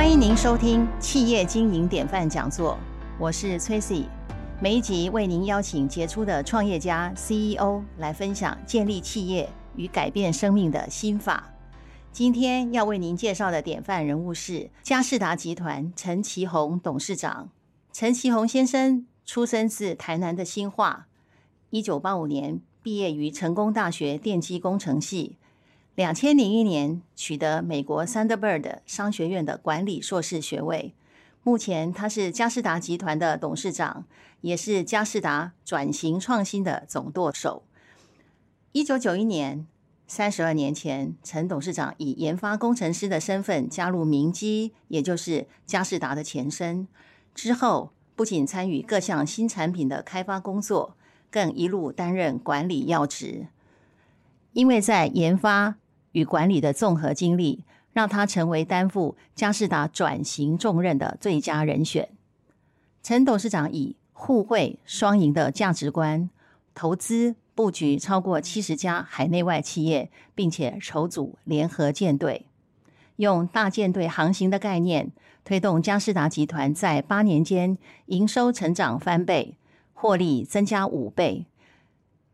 欢迎您收听企业经营典范讲座，我是崔 C。每一集为您邀请杰出的创业家 CEO 来分享建立企业与改变生命的心法。今天要为您介绍的典范人物是嘉士达集团陈其宏董事长。陈其宏先生出生自台南的新化，一九八五年毕业于成功大学电机工程系。两千零一年取得美国 Thunderbird 商学院的管理硕士学位。目前他是嘉士达集团的董事长，也是嘉士达转型创新的总舵手。一九九一年，三十二年前，陈董事长以研发工程师的身份加入明基，也就是嘉士达的前身。之后，不仅参与各项新产品的开发工作，更一路担任管理要职。因为在研发与管理的综合经历，让他成为担负嘉士达转型重任的最佳人选。陈董事长以互惠双赢的价值观，投资布局超过七十家海内外企业，并且筹组联合舰队，用大舰队航行的概念，推动嘉士达集团在八年间营收成长翻倍，获利增加五倍，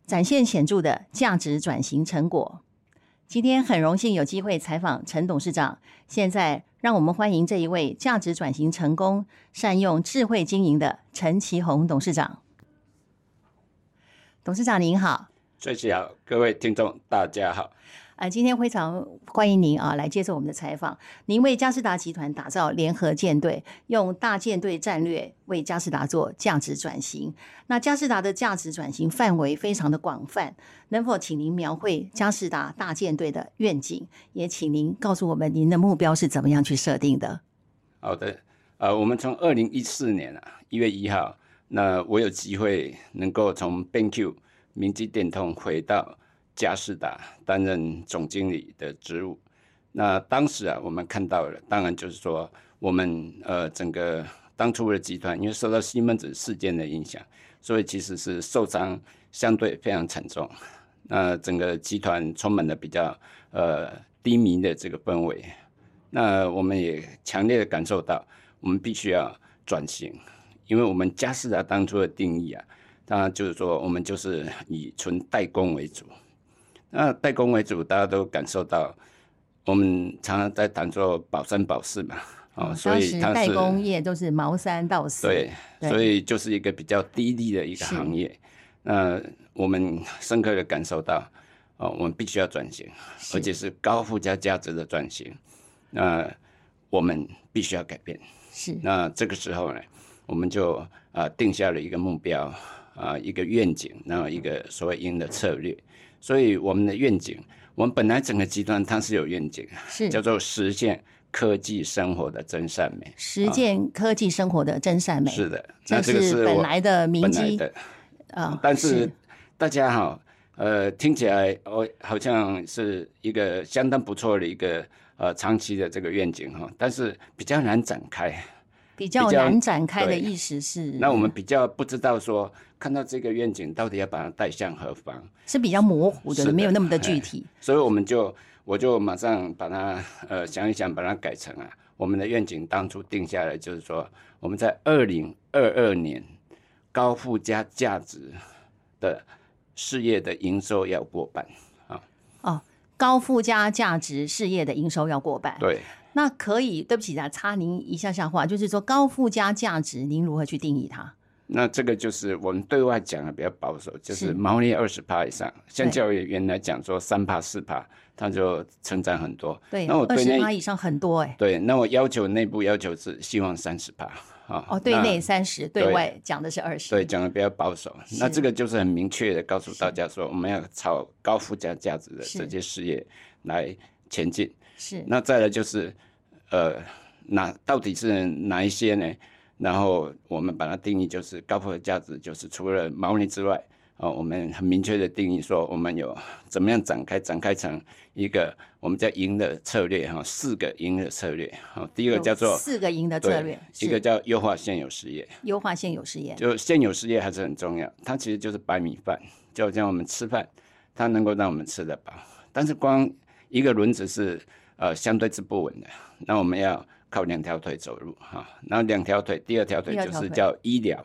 展现显著的价值转型成果。今天很荣幸有机会采访陈董事长。现在让我们欢迎这一位价值转型成功、善用智慧经营的陈其宏董事长。董事长您好，最起好，各位听众大家好。啊，今天非常欢迎您啊来接受我们的采访。您为嘉士达集团打造联合舰队，用大舰队战略为嘉士达做价值转型。那嘉士达的价值转型范围非常的广泛，能否请您描绘嘉士达大舰队的愿景？也请您告诉我们您的目标是怎么样去设定的？好的，呃，我们从二零一四年啊一月一号，那我有机会能够从 BenQ 明基电通回到。嘉士达担任总经理的职务，那当时啊，我们看到了，当然就是说，我们呃整个当初的集团，因为受到西门子事件的影响，所以其实是受伤相对非常惨重。那整个集团充满了比较呃低迷的这个氛围。那我们也强烈的感受到，我们必须要转型，因为我们嘉士达当初的定义啊，当然就是说，我们就是以纯代工为主。那代工为主，大家都感受到，我们常常在谈做保三保四嘛，哦，所以代工业都是毛三到四，对，所以就是一个比较低利的一个行业。那我们深刻的感受到，哦，我们必须要转型，而且是高附加价值的转型。那我们必须要改变。是。那这个时候呢，我们就啊定下了一个目标啊，一个愿景，然后一个所谓应的策略。所以我们的愿景，我们本来整个集团它是有愿景，是叫做实现科技生活的真善美。实践科技生活的真善美，是的，那这个是本来的名基的啊。但是大家哈，呃，听起来哦，好像是一个相当不错的一个呃长期的这个愿景哈，但是比较难展开。比较难展开的意思是，那我们比较不知道说，看到这个愿景到底要把它带向何方，是比较模糊的，没有那么的具体。所以我们就，我就马上把它呃想一想，把它改成啊，我们的愿景当初定下来就是说，我们在二零二二年高附加价值的事业的营收要过半啊。哦，高附加价值事业的营收要过半。对。那可以，对不起啊，插您一下下话，就是说高附加价值，您如何去定义它？那这个就是我们对外讲的比较保守，就是毛利二十趴以上。像教育原来讲说三趴四趴，它就成长很多。对，那我二十趴以上很多哎。对，那我要求内部要求是希望三十趴啊。哦，对内三十，对外讲的是二十。对，讲的比较保守。那这个就是很明确的告诉大家说，我们要朝高附加价值的这些事业来前进。是。那再来就是。呃，哪到底是哪一些呢？然后我们把它定义就是高附加价值，就是除了毛利之外，哦，我们很明确的定义说，我们有怎么样展开，展开成一个我们叫赢的策略哈，四个赢的策略。好，第一个叫做四个赢的策略，一个叫优化现有事业，优化现有事业，就现有事业还是很重要，它其实就是白米饭，就像我们吃饭，它能够让我们吃得饱，但是光一个轮子是。呃，相对是不稳的。那我们要靠两条腿走路哈。然后两条腿，第二条腿就是叫医疗，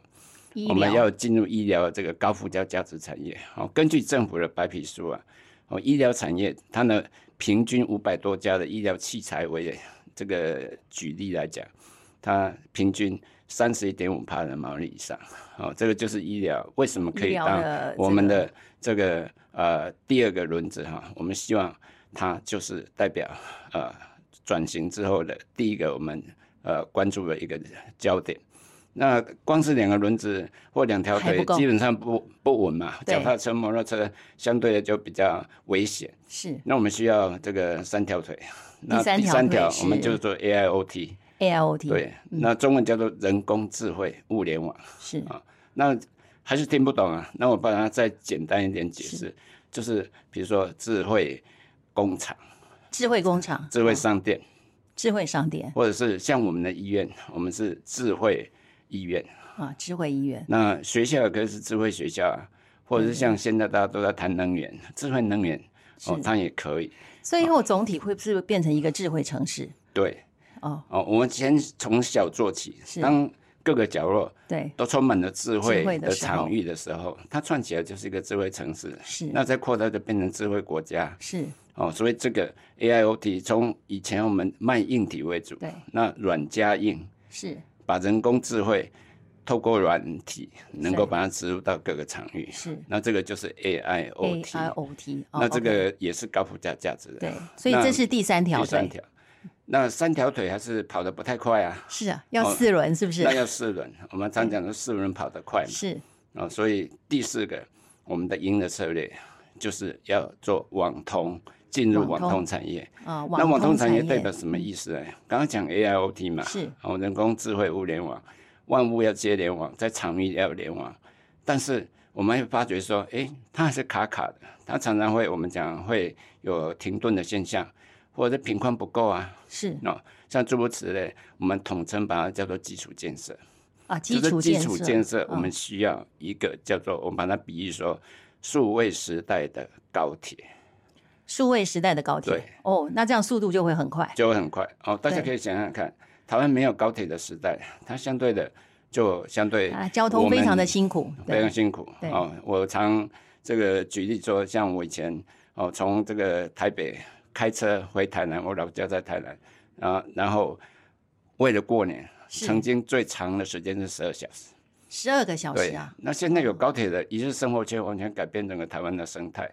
医我们要进入医疗这个高附加价值产业。哦，根据政府的白皮书啊，哦，医疗产业它呢平均五百多家的医疗器材为这个举例来讲，它平均三十一点五帕的毛利以上。哦，这个就是医疗为什么可以当我们的这个呃第二个轮子哈？我们希望它就是代表呃转型之后的第一个我们呃关注的一个焦点。那光是两个轮子或两条腿基本上不不稳嘛。对脚踏车、摩托车相对的就比较危险。是那我们需要这个三条腿。那三条第三条我们就是做 AIoT，AIoT 对，那中文叫做人工智慧物联网。是啊那还是听不懂啊？那我把它再简单一点解释，就是比如说智慧工厂、智慧工厂、智慧商店，智慧商店。或者是像我们的医院，我们是智慧医院。啊，智慧医院。那学校也可以是智慧学校啊，或者是像现在大家都在谈能源，智慧能源哦，它也可以。所以以后总体会不是变成一个智慧城市？对。哦，哦，我们先从小做起，是。当各个角落对，都充满了智慧的场域的时候，它串起来就是一个智慧城市。是那再扩大就变成智慧国家。是，哦，所以这个 AIoT 从以前我们卖硬体为主，对，那软加硬，是把人工智慧透过软体能够把它植入到各个场域，是那这个就是 AIoT。AIoT，哦那这个也是高附加价值的。对，所以这是第三条，第三条。那三条腿还是跑得不太快啊，是啊，要四轮是不是那？要四轮。我们常讲的四轮跑得快嘛。是哦，所以第四个我们的赢的策略就是要做网通，进入网网通通产业。啊，那网通产业业代表什么意思呢？刚刚讲 AIoT 嘛，是哦，人工智慧物联网，万物要接联网，在场域要联网。但是我们会发觉说，诶，它还是卡卡的，它常常会我们讲会有停顿的现象，或者是频宽不够啊。是。哦，像诸如此类，我们统称把它叫做基础建设。啊，基就是基础建设，我嗯们需要一个叫做我们把它比喻说数位时代的高铁，数位时代的高铁。对。哦，那这样速度就会很快，就会很快。哦。大家可以想想看，台湾没有高铁的时代，它相对的就相对啊，交通非常的辛苦，非常，辛苦。对。哦。我常这个举例说，像我以前哦，从这个台北开车回台南，我老家在台南，然后然后为了过年，曾经最长的时间是十二小时。十二个小时对啊，那现在有高铁的一日生活圈，完全改变整个台湾的生态。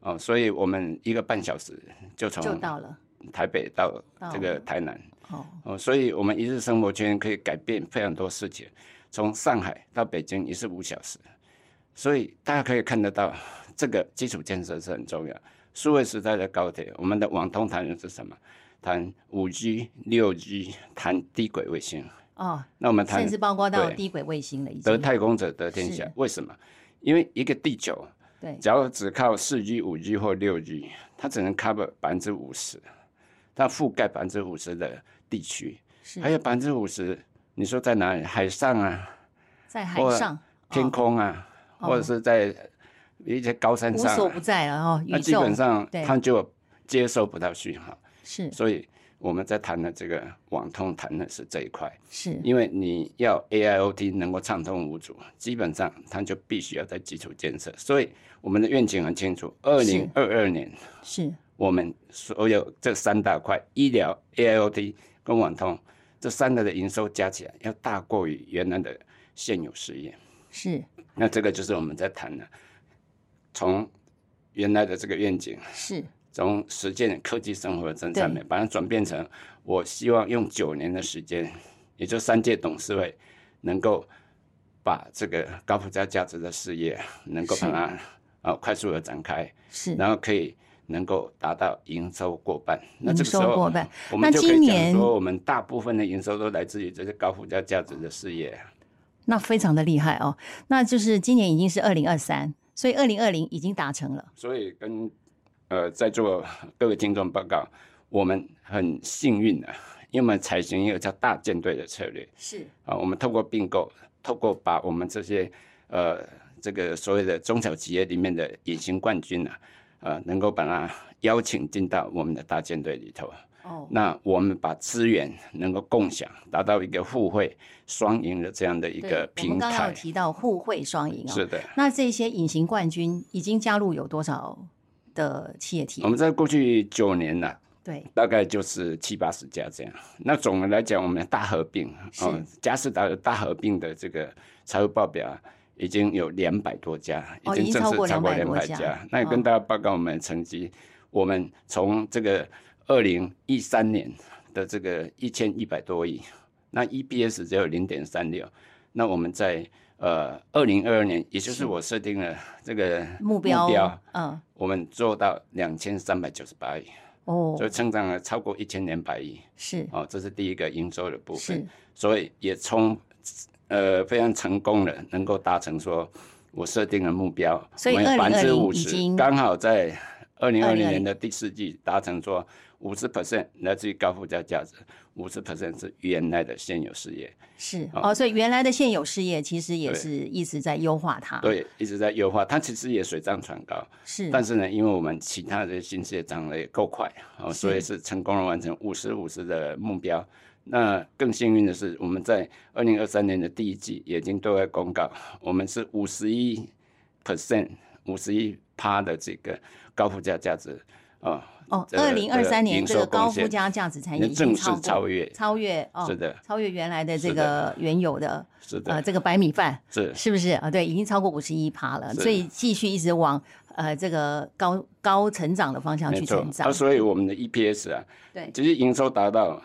哦，所以我们一个半小时就从就从到了台北到到这个台南。哦，哦，所以我们一日生活圈可以改变非常多事情。从上海到北京也是五小时，所以大家可以看得到，这个基础建设是很重要。数位时代的高铁，我们的网通谈的是什么？谈五 G、六 G，谈低轨卫星。哦，那我们谈甚至包括到低轨卫星了，已得太空者得天下是。为什么？因为一个地球，对假如只靠四 G、五 G 或六 G，它只能 cover 百分之五十，它覆盖百分之五十的地区，是还有百分之五十，你说在哪里？海上啊，在海上天空啊，哦或者是在一些高山上、无所不啊，在了哦，那基本上对。它就接收不到讯号，是。所以我们在谈的这个网通谈的是这一块。是。因为你要 AIoT 能够畅通无阻，基本上它就必须要在基础建设。所以我们的愿景很清楚，二零二二年是。我们所有这三大块医疗、AIoT 跟网通这三个的营收加起来要大过于原来的现有事业。是。那这个就是我们在谈的，从原来的这个愿景，是从实践科技生活的真善美，把它转变成我希望用九年的时间，也就三届董事会，能够把这个高附加价值的事业，能够把它啊快速的展开，是然后可以能够达到营收过半。那这个时营收候过半，我们那就可以讲今年说，我们大部分的营收都来自于这些高附加价值的事业。那非常的厉害哦。那就是今年已经是二零二三，所以二零二零已经达成了。所以跟呃在座各位听众报告，我们很幸运的、因为我们采行一个叫大舰队的策略是啊，我们透过并购，透过把我们这些呃这个所谓的中小企业里面的隐形冠军啊，呃，能够把它邀请进到我们的大舰队里头。哦，那我们把资源能够共享，达到一个互惠双赢的这样的一对个我平们刚刚有台。提到互惠双赢哦，是的，那这些隐形冠军已经加入有多少的企业体我？们在过去九年呢、对，大概就是七八十家这样。那总的来讲，我们大合并哦，嘉士达的大合并的这个财务报表啊已经有两百多家，哦已经正式超过200家两百家。那也哦跟大家报告我们的成绩，我们从这个二零一三年的这个一千一百多亿，那 EPS 只有零点三六，那我们在呃二零二二年，也就是我设定了这个目标，目标嗯，我们做到两千三百九十八亿。哦所，以成长了超过一千两百亿是哦，这是第一个营收的部分是，，所以也从呃非常成功的能够达成说我设定的目标，所以百分之2020五十刚好在二零二零2020年的第四季达成说五十 percent 来自于高附加价值，五十 percent 是原来的现有事业，是哦，所以原来的现有事业其实也是一直在优化它，，对，一直在优化，它其实也水涨船高，是，但是呢，因为我们其他的新事业涨得也够快，哦，所以是成功的完成五十五十的目标。那更幸运的是，我们在二零二三年的第一季也已经对外公告，我们是五十一 percent、五十一趴的这个高附加价值哦，哦，这个二零二三年这个高附加价值产业已经正式超超越超越哦，是的超越原来的这个原有的是的，呃这个白米饭，是是不是啊？对，已经超过五十一趴了，所以继续一直往呃这个高高成长的方向去成。长啊，。所以我们的 EPS 啊，对，其实营收达到，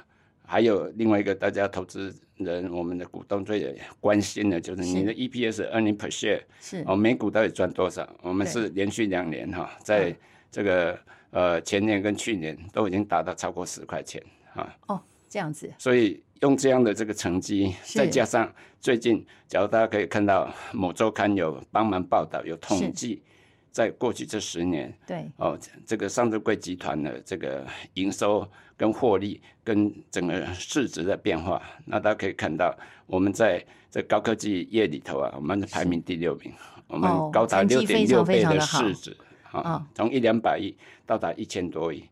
还有另外一个大家投资人、我们的股东最关心的就是你的 EPS earning per share 是哦，每股到底赚多少？我们是连续两年哈，在这个呃前年跟去年都已经达到超过十块钱啊，哦，这样子。所以用这样的这个成绩，再加上最近，假如大家可以看到某周刊有帮忙报道，有统计，在过去这十年。对。哦，这个上市贵集团的这个营收跟获利跟整个市值的变化，那大家可以看到，我们在这高科技业里头啊，我们排名第六名，我们哦高达六点六倍的市值。哦啊，从一两百亿到达一千多亿。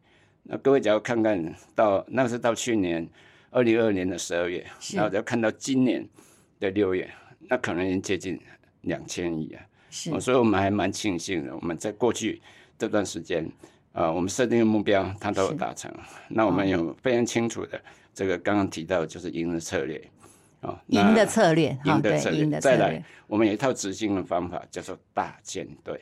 那各位只要看看到，那是到去年二零二二年的十二月，然后只要看到今年的六月，那可能已经接近两千亿啊。是哦，所以我们还蛮庆幸的，我们在过去这段时间，呃，我们设定的目标它都有达成。那我们有非常清楚的这个刚刚提到的就是赢的策略，哦，赢的策略赢的策略再来，我们有一套执行的方法叫做大舰队。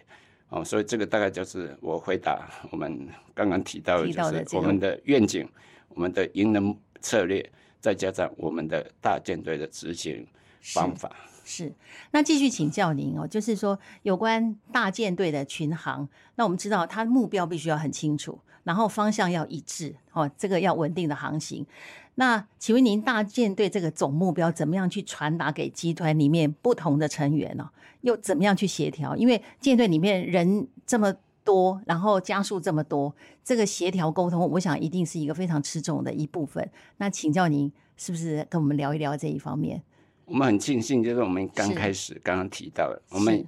哦，所以这个大概就是我回答我们刚刚提到的，就是我们的愿景、我们的赢能策略，再加上我们的大舰队的执行方法。是，那继续请教您哦，就是说有关大舰队的群航，那我们知道它目标必须要很清楚，然后方向要一致哦，这个要稳定的航行。那请问您大舰队这个总目标怎么样去传达给集团里面不同的成员呢、又怎么样去协调？因为舰队里面人这么多，然后加速这么多，这个协调沟通，我想一定是一个非常吃重的一部分。那请教您是不是跟我们聊一聊这一方面？我们很庆幸，就是我们刚开始刚刚提到的，我们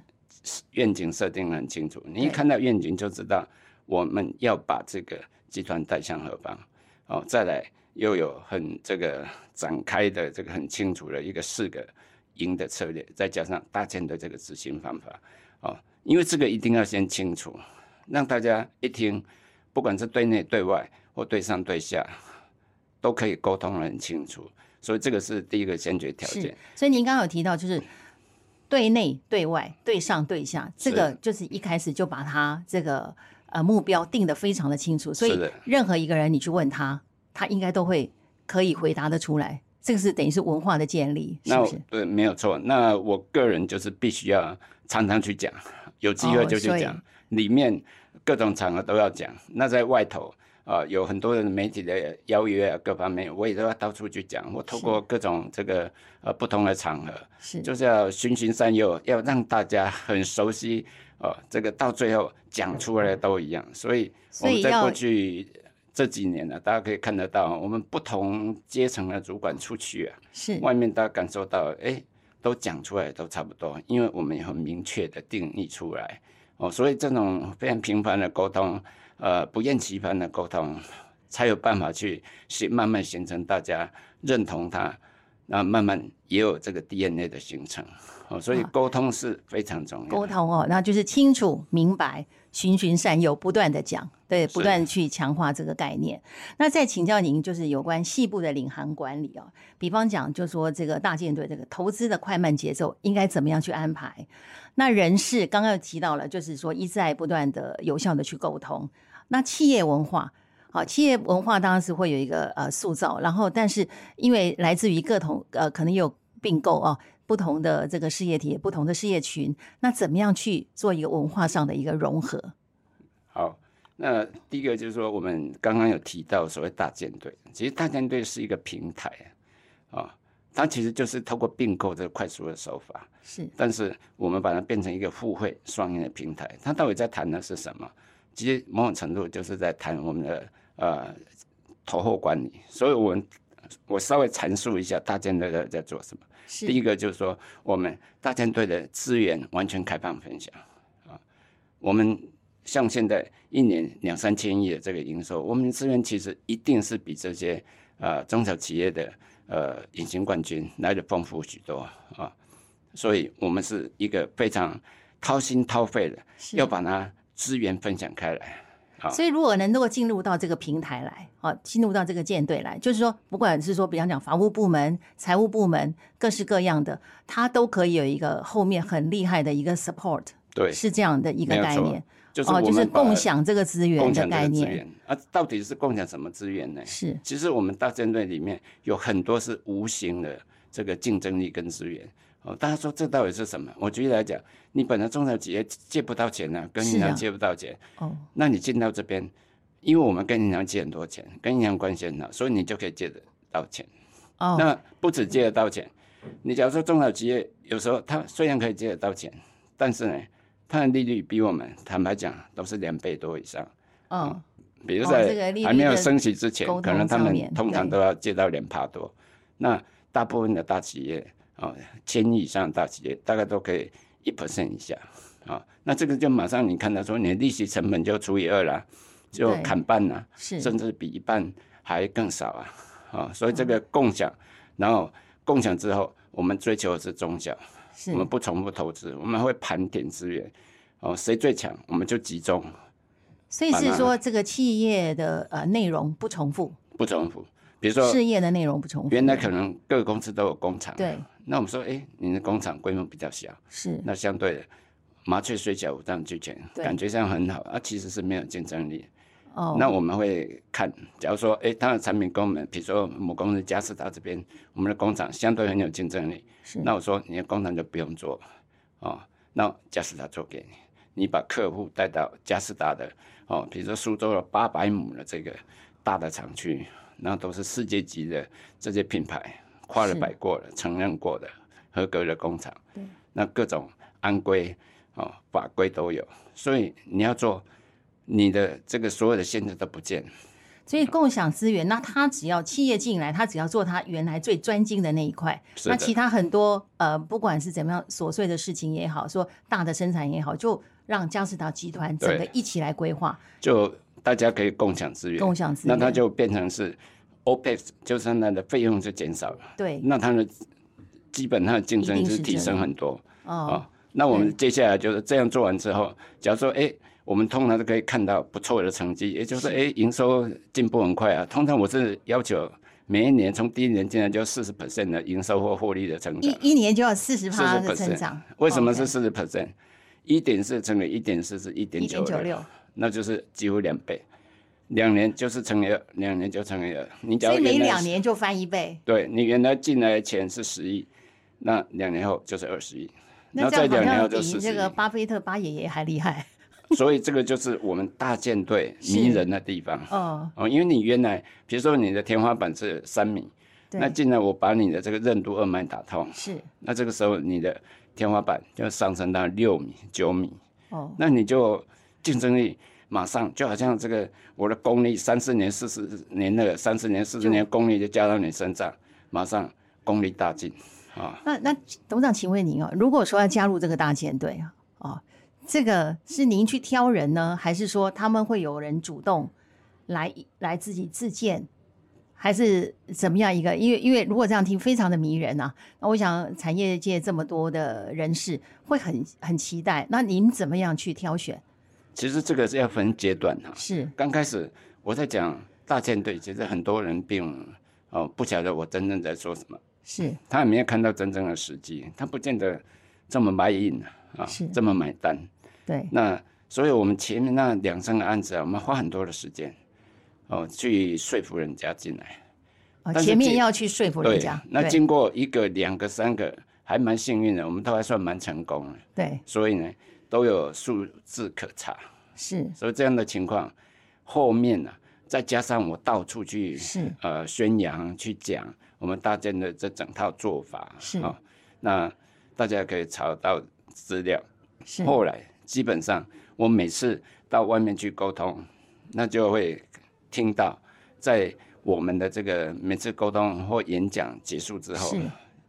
愿景设定得很清楚。你一看到愿景就知道我们要把这个集团带向何方。哦，再来又有很这个展开的这个很清楚的一个四个赢的策略，再加上大舰的这个执行方法。哦，因为这个一定要先清楚，让大家一听，不管是对内对外或对上对下，都可以沟通的很清楚。所以这个是第一个先决条件是。，所以您刚刚有提到，就是对内、对外、对上、对下，这个就是一开始就把他这个呃目标定的非常的清楚，所以任何一个人你去问他，他应该都会可以回答得出来。这个是等于是文化的建立，是不是？对，没有错。那我个人就是必须要常常去讲，有机会就去讲，里面各种场合都要讲。那在外头啊、有很多的媒体的邀约啊，各方面我也都要到处去讲。我透过各种这个呃不同的场合，是就是要循循善诱，要让大家很熟悉哦、这个到最后讲出来都一样。所以我们在过去这几年呢、大家可以看得到，我们不同阶层的主管出去啊。是外面大家感受到，哎、都讲出来都差不多，因为我们有很明确的定义出来哦，所以这种非常频繁的沟通，呃，不厌其烦的沟通，才有办法去形慢慢形成大家认同它，那慢慢也有这个 DNA 的形成。哦，所以沟通是非常重要。沟通哦，那就是清楚明白。循循善诱，不断的讲，对，不断去强化这个概念。那再请教您，就是有关细部的领航管理哦，比方讲，就说这个大舰队这个投资的快慢节奏应该怎么样去安排？那人事刚刚提到了，就是说一再不断的有效的去沟通。那企业文化，好，企业文化当然是会有一个呃塑造，然后但是因为来自于各同呃可能有并购哦。不同的这个事业体，不同的事业群，那怎么样去做一个文化上的一个融合？好，那第一个就是说，我们刚刚有提到所谓大舰队，其实大舰队是一个平台啊，它其实就是透过并购这个快速的手法，是，但是我们把它变成一个互惠双赢的平台，它到底在谈的是什么？其实某种程度就是在谈我们的呃投后管理，所以我们我稍微阐述一下大舰队在在做什么。第一个就是说，我们大舰队的资源完全开放分享啊。我们像现在一年两三千亿的这个营收，我们的资源其实一定是比这些呃中小企业的呃隐形冠军来的丰富许多啊。所以，我们是一个非常掏心掏肺的，要把它资源分享开来。所以，如果能够进入到这个平台来，好，进入到这个舰队来，就是说，不管是说，比方讲法务部门、财务部门，各式各样的，它都可以有一个后面很厉害的一个 support，对，是这样的一个概念，就是哦，就是共享这个资源的概念。啊，到底是共享什么资源呢？是，其实我们大舰队里面有很多是无形的这个竞争力跟资源。哦，大家说这到底是什么？我举例来讲，你本来中小企业借不到钱呢，跟银行借不到钱，哦，那你进到这边，因为我们跟银行借很多钱，跟银行关系很好，所以你就可以借得到钱。哦，那不止借得到钱，你假如说中小企业有时候他虽然可以借得到钱，但是呢，它的利率比我们坦白讲都是两倍多以上。嗯，比如在还没有升息之前，可能他们通常都要借到两帕多。那大部分的大企业。啊，千亿以上大企业大概都可以一 percent 以下，啊，那这个就马上你看到说，你的利息成本就除以二了，就砍半了，是，甚至比一半还更少啊，啊，所以这个共享，然后共享之后，我们追求的是中小，我们不重复投资，我们会盘点资源，哦，谁最强，我们就集中。所以是说，这个企业的呃内容不重复，不重复。比如说事业的内容不重复，原来可能各个公司都有工厂，对。那我们说，哎，你的工厂规模比较小，是。那相对的，麻雀虽小五脏俱全，感觉上很好，啊，其实是没有竞争力。哦。那我们会看，假如说，哎，它的产品跟我们，比如说母公司嘉士达这边，我们的工厂相对很有竞争力，是。那我说，你的工厂就不用做，哦，那嘉士达做给你，你把客户带到嘉士达的，哦，比如说苏州的八百亩的这个大的厂区。那都是世界级的这些品牌，跨了百过了、承认过的、合格的工厂。对，那各种安规哦法规都有，所以你要做，你的这个所有的限制都不见。所以共享资源，那他只要企业进来，他只要做他原来最专精的那一块，那其他很多呃，不管是怎么样琐碎的事情也好，说大的生产也好，就让嘉士达集团整个一起来规划。就。大家可以共享资源，共享资源，那它就变成是 OPEX，就是它的费用就减少了。对，那它的基本上的竞争是提升很多。哦，那我们接下来就是这样做完之后，假如说，哎，我们通常都可以看到不错的成绩，也就是哎，营收进步很快啊。通常我是要求每一年从第一年进来就四十 percent 的营收或获利的成长，一一年就要四十趴的成长。为什么是四十 percent？一点四乘以一点四是一点九六。那就是几乎两倍，两年就是乘以二，两年就乘以二。你所以每两年就翻一倍。对你原来进来的钱是十亿，那两年后就是二十亿。那这样好像比这个巴菲特巴爷爷还厉害。所以这个就是我们大舰队 迷人的地方。哦哦，因为你原来比如说你的天花板是三米，那进来我把你的这个任督二脉打通，是。那这个时候你的天花板就上升到六米、九米。哦，那你就。竞争力马上就好像这个，我的功力三四年、四十年的三四年、四十年功力就加到你身上，马上功力大进啊！那那董事长，请问您哦，如果说要加入这个大舰队啊，哦，这个是您去挑人呢，还是说他们会有人主动来来自己自荐，还是怎么样一个？因为因为如果这样听，非常的迷人呐。那我想产业界这么多的人士会很很期待。那您怎么样去挑选？其实这个是要分阶段哈。是刚开始我在讲大舰队，其实很多人并哦不晓得我真正在说什么，是他也没有看到真正的时机，他不见得这么买印啊，是这么买单。对那所以我们前面那两三个案子啊，我们花很多的时间哦去说服人家进来。啊，但是经前面要去说服人家，，那对经过一个、两个、三个，还蛮幸运的，我们都还算蛮成功的。对所以呢，都有数字可查。是。所以这样的情况，后面呢、再加上我到处去是。呃宣扬、去讲我们大建的这整套做法，是。哦，那大家可以查到资料。是。后来基本上，我每次到外面去沟通，那就会听到，在我们的这个每次沟通或演讲结束之后是，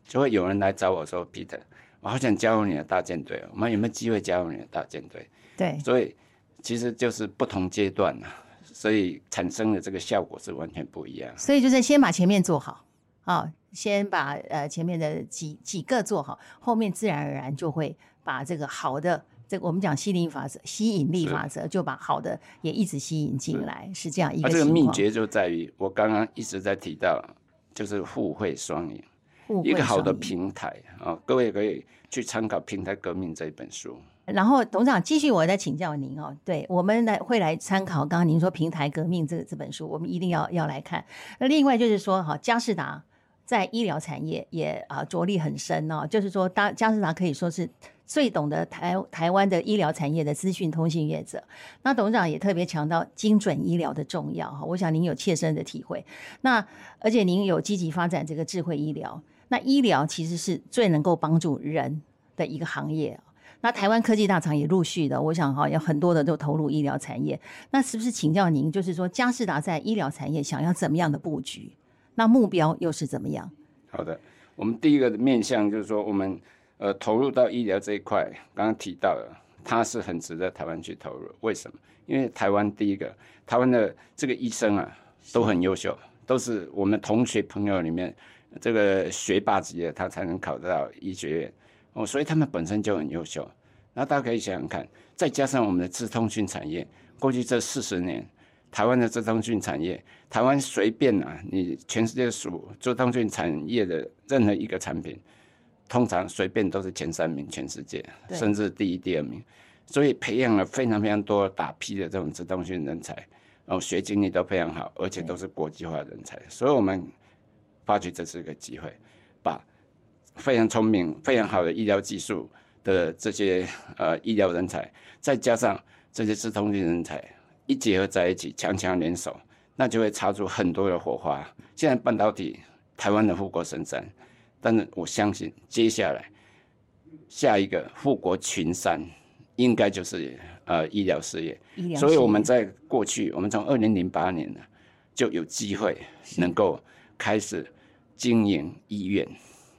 就会有人来找我说：“Peter，我好想加入你的大舰队哦，我们有没有机会加入你的大舰队？”对所以其实就是不同阶段啊，所以产生的这个效果是完全不一样。所以就是先把前面做好啊，先把呃前面的几几个做好，后面自然而然就会把这个好的，这个我们讲吸引力法则、吸引力法则，就把好的也一直吸引进来，是这样一那、个。这个秘诀就在于我刚刚一直在提到，就是互惠双赢，一个好的平台啊、各位可以去参考《平台革命》这一本书。然后董事长继续，我再请教您哦。对我们来会来参考刚刚您说《平台革命》这这本书，我们一定要要来看。那另外就是说，哈，佳士达在医疗产业也啊着力很深哦。就是说，当佳士达可以说是最懂得台台湾的医疗产业的资讯通信业者。那董事长也特别强调精准医疗的重要哈，我想您有切身的体会。那而且您有积极发展这个智慧医疗，那医疗其实是最能够帮助人的一个行业。那台湾科技大厂也陆续的，我想哈，有很多的都投入医疗产业。那是不是请教您，就是说嘉士达在医疗产业想要怎么样的布局？那目标又是怎么样？好的，我们第一个面向就是说，我们呃投入到医疗这一块，刚刚提到了，它是很值得台湾去投入。为什么？因为台湾第一个，台湾的这个医生啊都很优秀，都是我们同学朋友里面这个学霸级的，他才能考得到医学院哦，所以他们本身就很优秀。那大家可以想想看，再加上我们的资通讯产业，过去这四十年，台湾的资通讯产业，台湾随便啊，你全世界数资通讯产业的任何一个产品，通常随便都是前三名，全世界甚至第一、第二名。所以培养了非常非常多大批的这种资通讯人才，然后学经历都非常好，而且都是国际化人才。所以我们发觉这是一个机会，把非常聪明、非常好的医疗技术的这些呃医疗人才，再加上这些资通讯人才一结合在一起，强强联手，那就会擦出很多的火花。现在半导体台湾的护国神山，但是我相信接下来下一个护国群山，应该就是呃医疗事业。医疗事业，所以我们在过去，我们从二零零八年呢就有机会能够开始经营医院。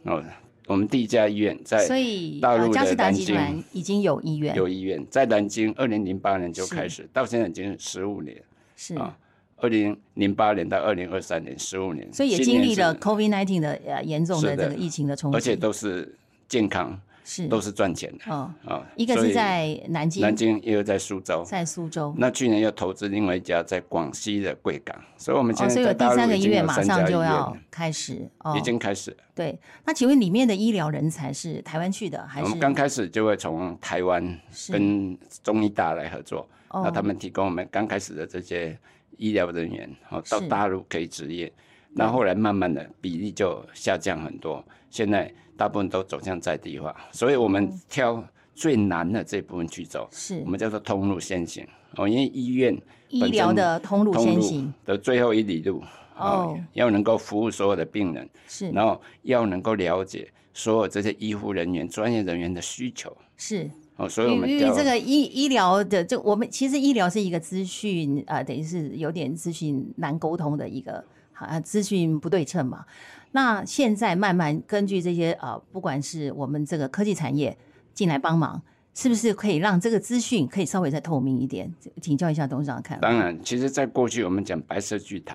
哦。我们第一家医院在所以大陆的南京。已经有医院，有医院在南京，二零零八年就开始，到现在已经十五年。是，啊二零零八年到二零二三年，十五年，所以也经历了 COVID nineteen 的呃严重的。这个疫情的冲击，而且都是健康，是。都是赚钱的。哦，啊。一个是在南京，南京，一个在苏州。在苏州，那去年又投资另外一家在广西的贵港，所以我们现哦，在所以第三个医院马上就要了，开始哦，已经开始。了。对。那请问里面的医疗人才是台湾去的还是？我们刚开始就会从台湾跟中医大来合作，哦。那他们提供我们刚开始的这些医疗人员，哦，到大陆可以执业，那后来慢慢的比例就下降很多，现在大部分都走向在地化，所以我们挑最难的这部分去走，是。我们叫做通路先行。哦，因为医院医疗的通路先行。的最后一里路哦。要能够服务所有的病人，是。然后要能够了解所有这些医护人员、专业人员的需求。是，哦，所以我们这个医医疗的这我们其实医疗是一个资讯呃，等于是有点资讯难沟通的一个啊资讯不对称嘛。那现在慢慢根据这些呃，不管是我们这个科技产业进来帮忙，是不是可以让这个资讯可以稍微再透明一点？请教一下董事长看。当然，其实，在过去我们讲白色巨塔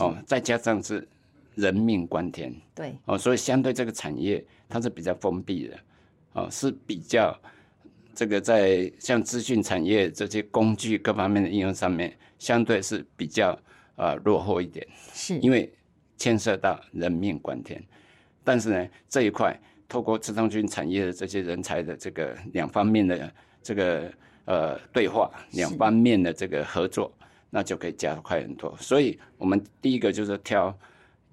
哦，再加上是人命关天，对哦，所以相对这个产业它是比较封闭的哦，是比较这个在像资讯产业这些工具各方面的应用上面，相对是比较呃落后一点，是因为牵涉到人命关天。但是呢，这一块透过自动军产业的这些人才的这个两方面的这个呃对话，两方面的这个合作，那就可以加快很多。所以，我们第一个就是挑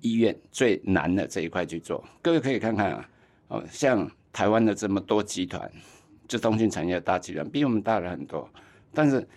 医院最难的这一块去做。各位可以看看啊，哦，像台湾的这么多集团，自动军产业的大集团比我们大了很多，但是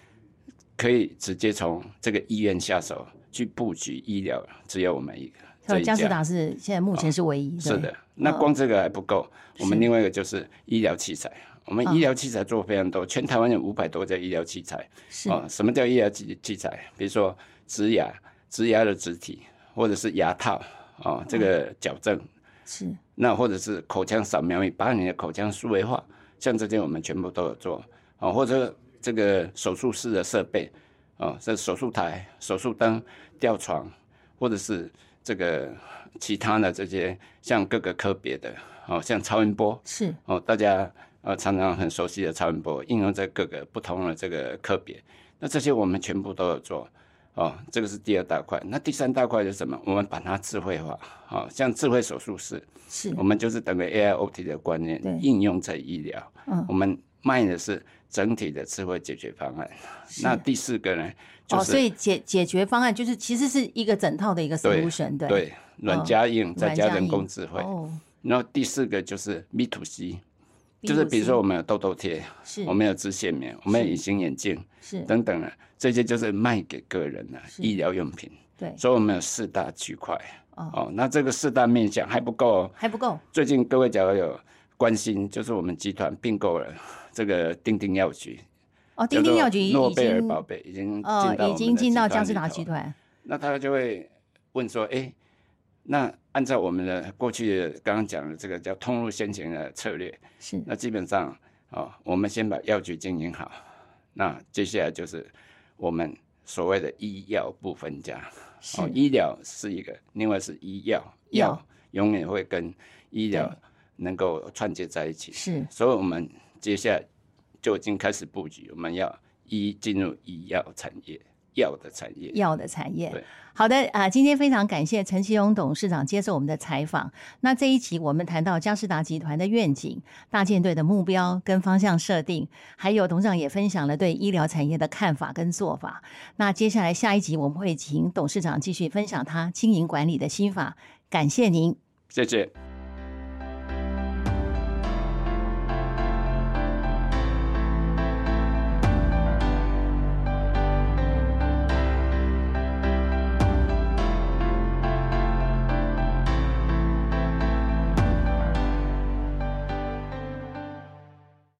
可以直接从这个医院下手去布局医疗，只有我们一个。所以嘉士达是现在目前是唯一，对是的，那光这个还不够，我们另外一个就是医疗器材。我们医疗器材做非常多，全台湾有五百多家医疗器材。是哦，什么叫医疗器器材？比如说植牙、植牙的植体，或者是牙套哦，这个矫正，是那或者是口腔扫描仪，把你的口腔数位化，像这些我们全部都有做哦，或者这个手术室的设备哦，这手术台、手术灯、吊床，或者是这个其他的这些像各个科别的哦，像超音波是哦，大家呃常常很熟悉的超音波应用在各个不同的这个科别，那这些我们全部都有做。哦，这个是第二大块。那第三大块是什么？我们把它智慧化，哦、像智慧手术室，是我们就是等于 AIoT 的观念对应用在医疗。嗯我们卖的是整体的智慧解决方案。那第四个呢，就哦，是、所以解解决方案就是其实是一个整套的一个对 solution，对。对软加硬，再加人工智慧。哦，然后第四个就是 B to C，就是比如说我们有痘痘贴，是。我们有支线棉，我们有隐形眼镜是。等等的，这些就是卖给个人的医疗用品。对。所以我们有四大区块。哦。哦，那这个四大面向还不够哦。还不够。最近各位假如有关心，就是我们集团并购了这个丁丁药局，哦，丁丁药局诺贝尔宝贝已经哦已经进到嘉士嘉达集，团。那他就会问说，哎、那按照我们的过去的刚刚讲的这个叫通路先行的策略，是。那基本上哦，我们先把药局经营好，那接下来就是我们所谓的医药不分家。是。哦，医疗是一个，另外是医药，药药。永远会跟医疗能够串接在一起。是。所以我们接下来就已经开始布局，我们要一进入医药产业，药的产业。药的产业对。好的啊、今天非常感谢陈其荣董事长接受我们的采访。那这一集我们谈到嘉士达集团的愿景、大舰队的目标跟方向设定，还有董事长也分享了对医疗产业的看法跟做法。那接下来下一集我们会请董事长继续分享他经营管理的心法。感谢您。谢谢。